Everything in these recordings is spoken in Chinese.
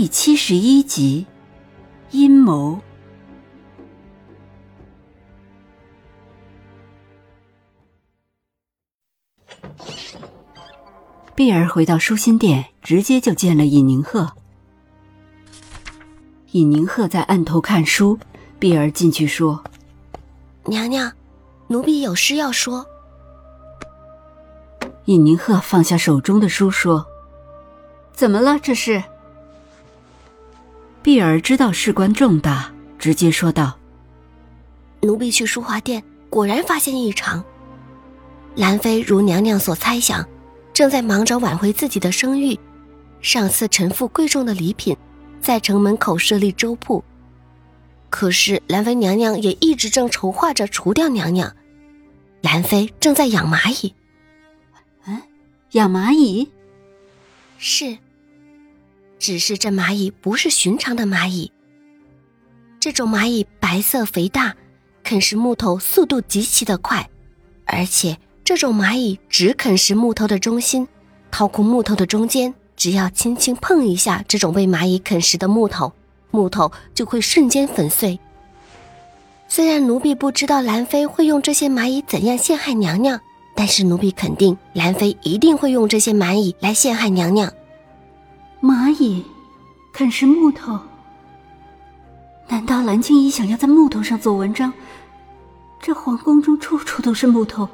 第七十一集，阴谋。碧儿回到舒心殿，直接就见了尹宁鹤。尹宁鹤在案头看书，碧儿进去说：“娘娘，奴婢有事要说。”尹宁鹤放下手中的书说：“怎么了？这是？”碧儿知道事关重大，直接说道：“奴婢去书画殿，果然发现异常。兰妃如娘娘所猜想，正在忙着挽回自己的声誉，上次臣妇贵重的礼品，在城门口设立粥铺。可是兰妃娘娘也一直正筹划着除掉娘娘。兰妃正在养蚂蚁。嗯，养蚂蚁？是。”只是这蚂蚁不是寻常的蚂蚁。这种蚂蚁白色肥大，啃食木头速度极其的快，而且这种蚂蚁只啃食木头的中心，掏空木头的中间，只要轻轻碰一下这种被蚂蚁啃食的木头，木头就会瞬间粉碎。虽然奴婢不知道兰妃会用这些蚂蚁怎样陷害娘娘，但是奴婢肯定兰妃一定会用这些蚂蚁来陷害娘娘。蚂蚁啃食木头？难道蓝静怡想要在木头上做文章？这皇宫中处处都是木头，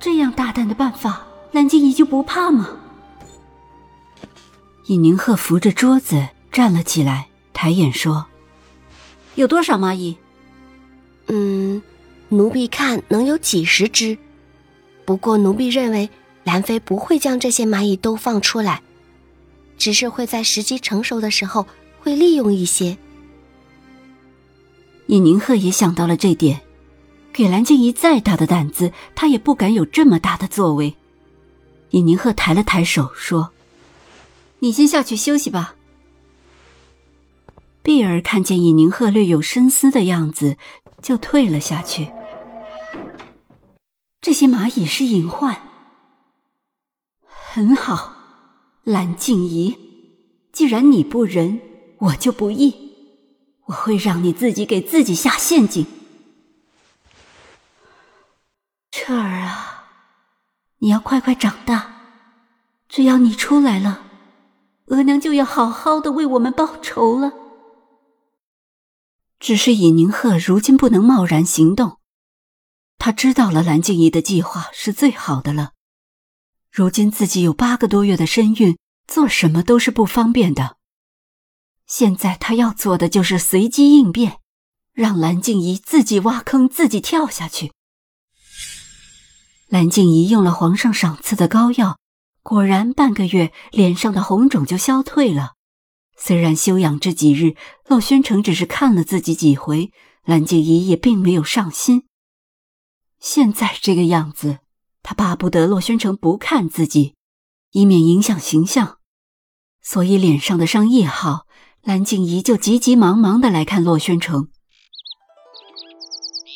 这样大胆的办法，蓝静怡就不怕吗？尹宁鹤扶着桌子站了起来，抬眼说：“有多少蚂蚁？”“嗯，奴婢看能有几十只。不过奴婢认为兰妃不会将这些蚂蚁都放出来。”只是会在时机成熟的时候会利用一些。尹宁鹤也想到了这点，给蓝静怡再大的胆子，他也不敢有这么大的作为。尹宁鹤抬了抬手说：“你先下去休息吧。”碧儿看见尹宁鹤略有深思的样子，就退了下去。这些蚂蚁是隐患，很好。蓝静怡，既然你不仁，我就不义。我会让你自己给自己下陷阱。彻儿啊，你要快快长大。只要你出来了，额娘就要好好的为我们报仇了。只是尹宁鹤如今不能贸然行动，他知道了蓝静怡的计划是最好的了。如今自己有八个多月的身孕，做什么都是不方便的。现在他要做的就是随机应变，让蓝静怡自己挖坑，自己跳下去。蓝静怡用了皇上赏赐的膏药，果然半个月脸上的红肿就消退了。虽然休养这几日，洛宣城只是看了自己几回，蓝静怡也并没有上心。现在这个样子。他巴不得洛宣城不看自己，以免影响形象，所以脸上的伤一好，蓝静怡就急急忙忙的来看洛宣城。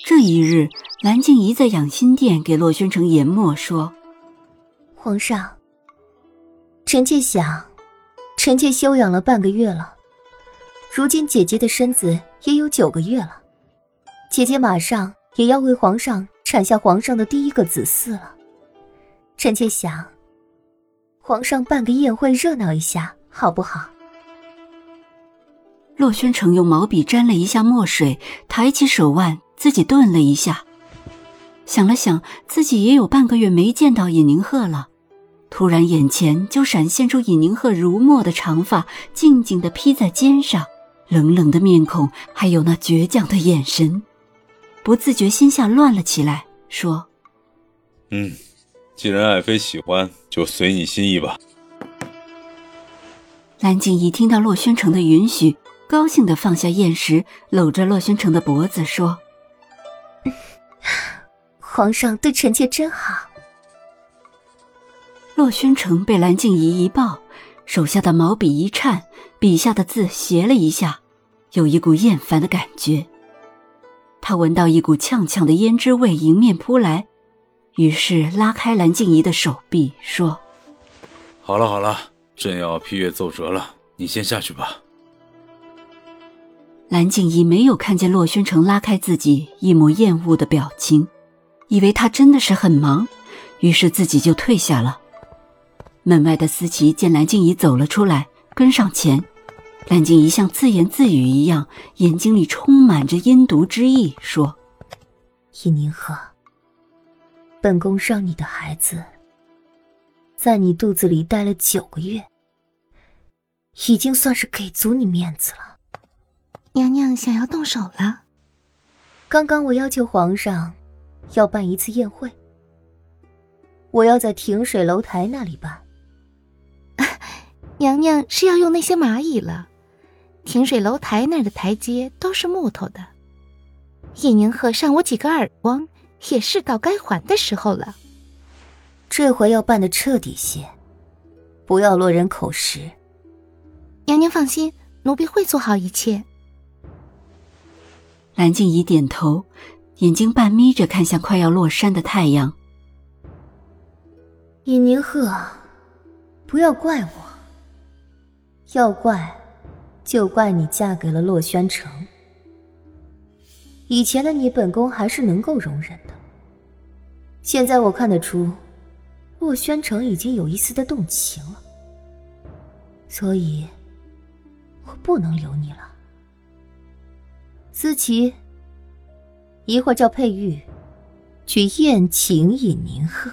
这一日，蓝静怡在养心殿给洛宣城研墨说：“皇上，臣妾想，臣妾休养了半个月了，如今姐姐的身子也有九个月了，姐姐马上也要为皇上产下皇上的第一个子嗣了。”臣妾想，皇上办个宴会热闹一下，好不好？洛宣城用毛笔沾了一下墨水，抬起手腕，自己顿了一下，想了想，自己也有半个月没见到尹宁鹤了。突然，眼前就闪现出尹宁鹤如墨的长发，静静的披在肩上，冷冷的面孔，还有那倔强的眼神，不自觉心下乱了起来，说：“嗯。”既然爱妃喜欢，就随你心意吧。蓝静怡听到洛宣城的允许，高兴的放下砚石，搂着洛宣城的脖子说：“皇上对臣妾真好。”洛宣城被蓝静怡一抱，手下的毛笔一颤，笔下的字斜了一下，有一股厌烦的感觉。他闻到一股呛呛的胭脂味迎面扑来，于是拉开蓝静怡的手臂，说：“好了好了。”朕要批阅奏折了，你先下去吧。蓝静怡没有看见洛宣城拉开自己，一抹厌恶的表情，以为他真的是很忙，于是自己就退下了。门外的思琪见蓝静怡走了出来，跟上前。蓝静怡像自言自语一样，眼睛里充满着阴毒之意，说：“尹宁鹤，本宫让你的孩子。”在你肚子里待了九个月，已经算是给足你面子了。娘娘想要动手了。刚刚我要求皇上要办一次宴会，我要在亭水楼台那里办。娘娘是要用那些蚂蚁了，亭水楼台那儿的台阶都是木头的。叶宁鹤扇我几个耳光，也是到该还的时候了。这回要办的彻底些，不要落人口实。娘娘放心，奴婢会做好一切。蓝静怡点头，眼睛半眯着看向快要落山的太阳。尹宁鹤，不要怪我，要怪就怪你嫁给了洛宣城。以前的你，本宫还是能够容忍的。现在我看得出。洛宣城已经有一丝的动情了，所以我不能留你了。思琪，一会儿叫佩玉去宴请尹宁鹤。